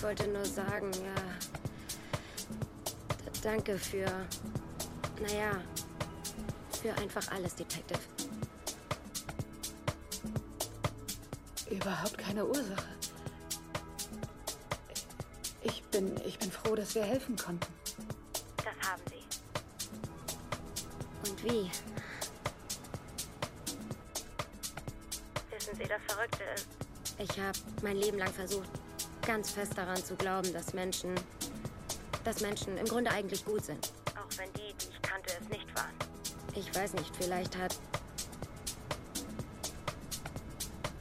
Ich wollte nur sagen, ja. Danke für. Naja. Für einfach alles, Detective. Überhaupt keine Ursache. Ich bin, ich bin froh, dass wir helfen konnten. Das haben Sie. Und wie? Wissen Sie, das Verrückte ist. Ich habe mein Leben lang versucht, ganz fest daran zu glauben, dass Menschen. dass Menschen im Grunde eigentlich gut sind. Auch wenn die, die ich kannte, es nicht waren. Ich weiß nicht, vielleicht hat.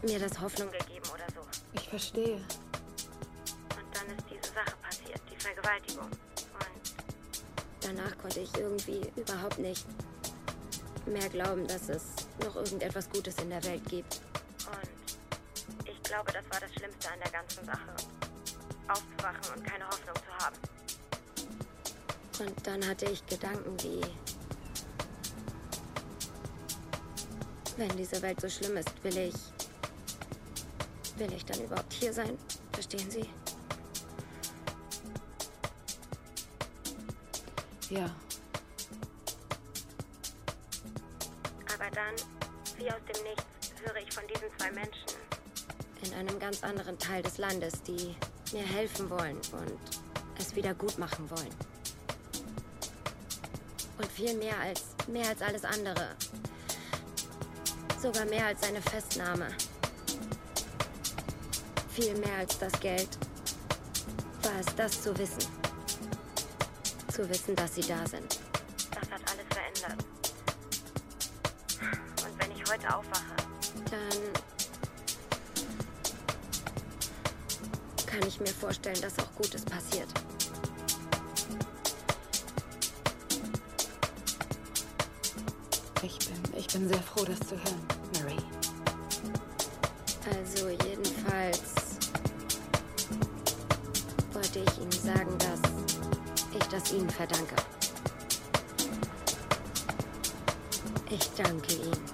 mir das Hoffnung gegeben oder so. Ich verstehe. Und dann ist diese Sache passiert, die Vergewaltigung. Und danach konnte ich irgendwie überhaupt nicht mehr glauben, dass es noch irgendetwas Gutes in der Welt gibt. Und dann hatte ich Gedanken wie, wenn diese Welt so schlimm ist, will ich, will ich dann überhaupt hier sein? Verstehen Sie? Ja, Aber dann, wie aus dem Nichts, höre ich von diesen zwei Menschen in einem ganz anderen Teil des Landes, die mir helfen wollen und es wieder gut machen wollen. Und viel mehr als mehr als alles andere. Sogar mehr als eine Festnahme. Viel mehr als das Geld war es das zu wissen. Zu wissen, dass sie da sind. Das hat alles verändert. Und wenn ich heute aufwache, dann kann ich mir vorstellen, dass auch Gutes passiert. Bin, sehr froh, das zu hören, Mary. Also jedenfalls wollte ich Ihnen sagen, dass ich das Ihnen verdanke. Ich danke Ihnen.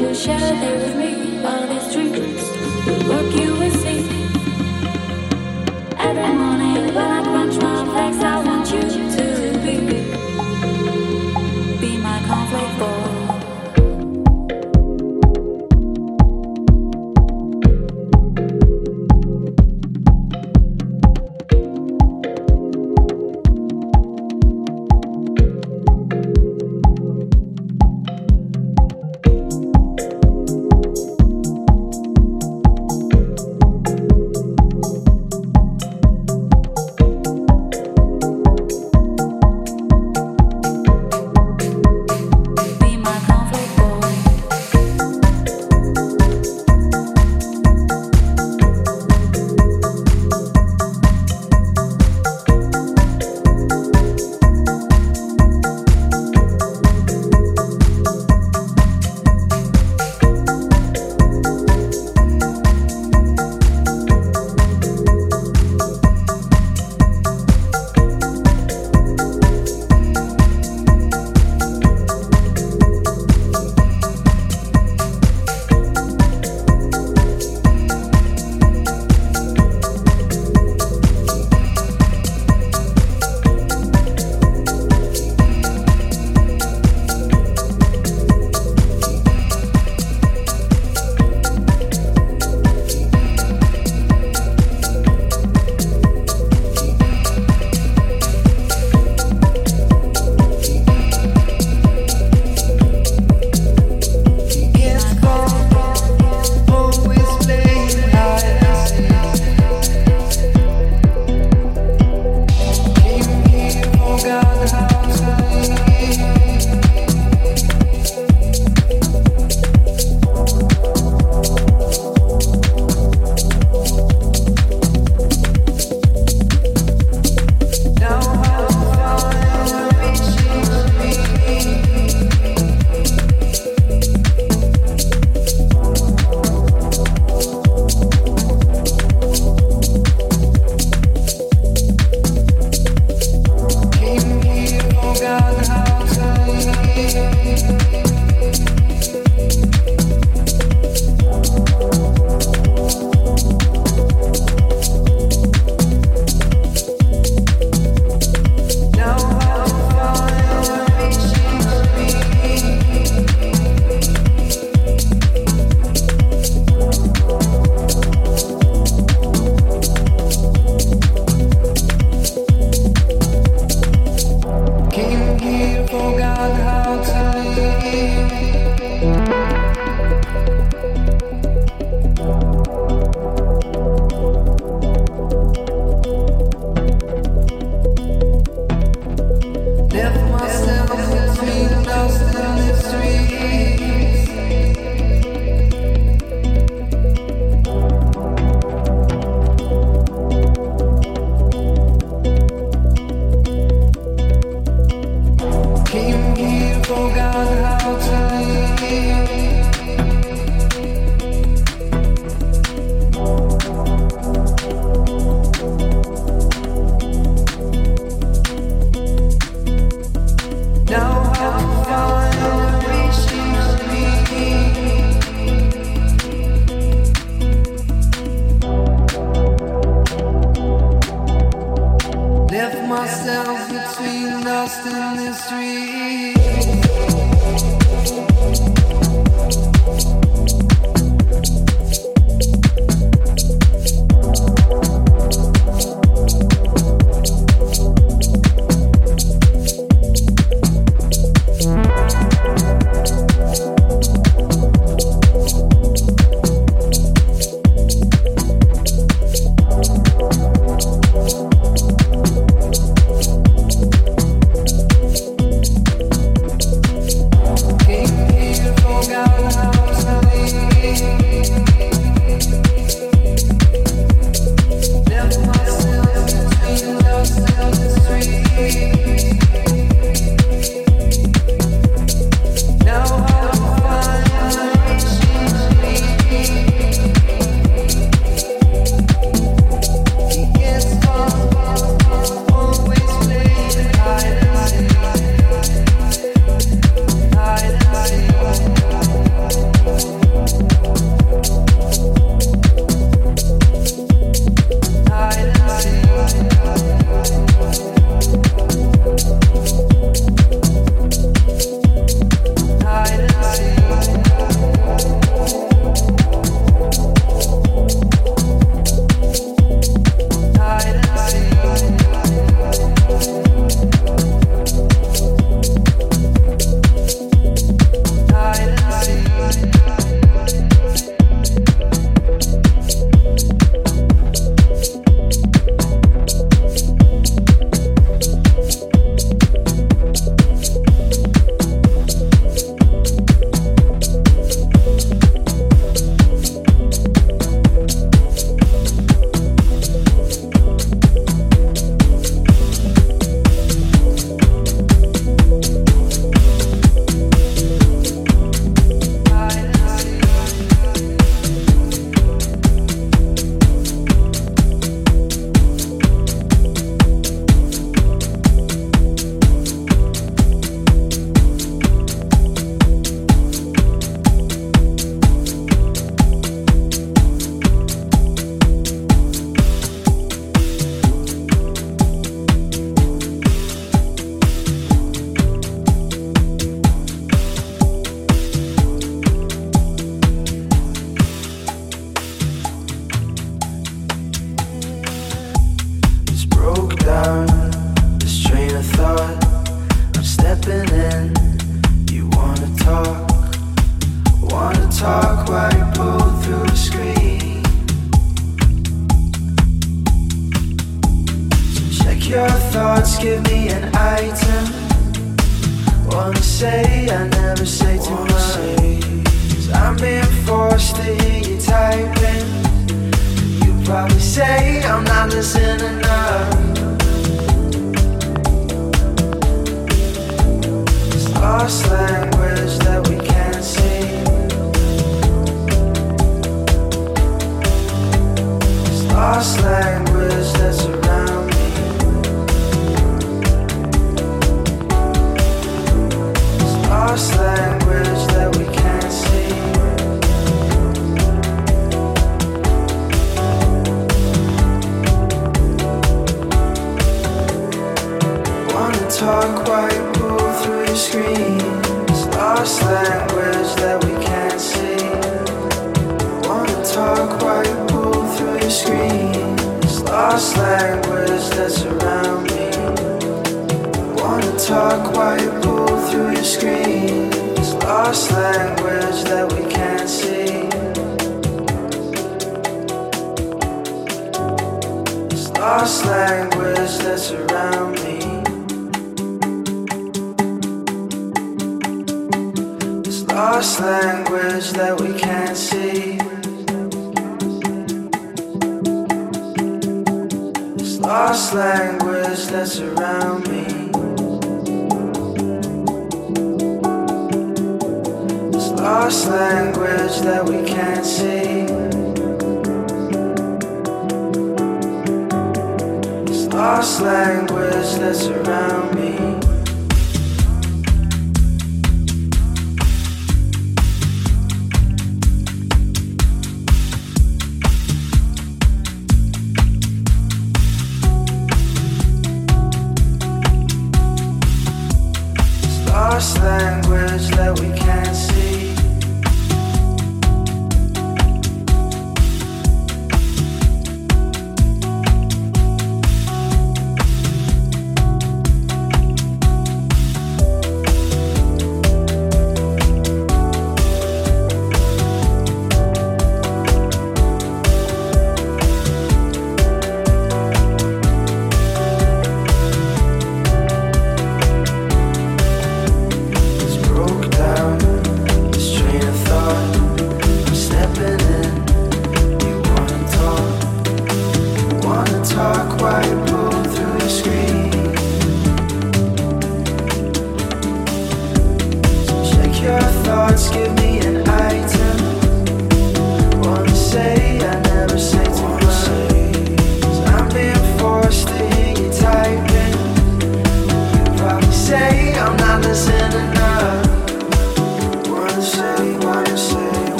you share them with me on the streets? Work you with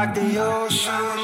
like the oceans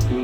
help you?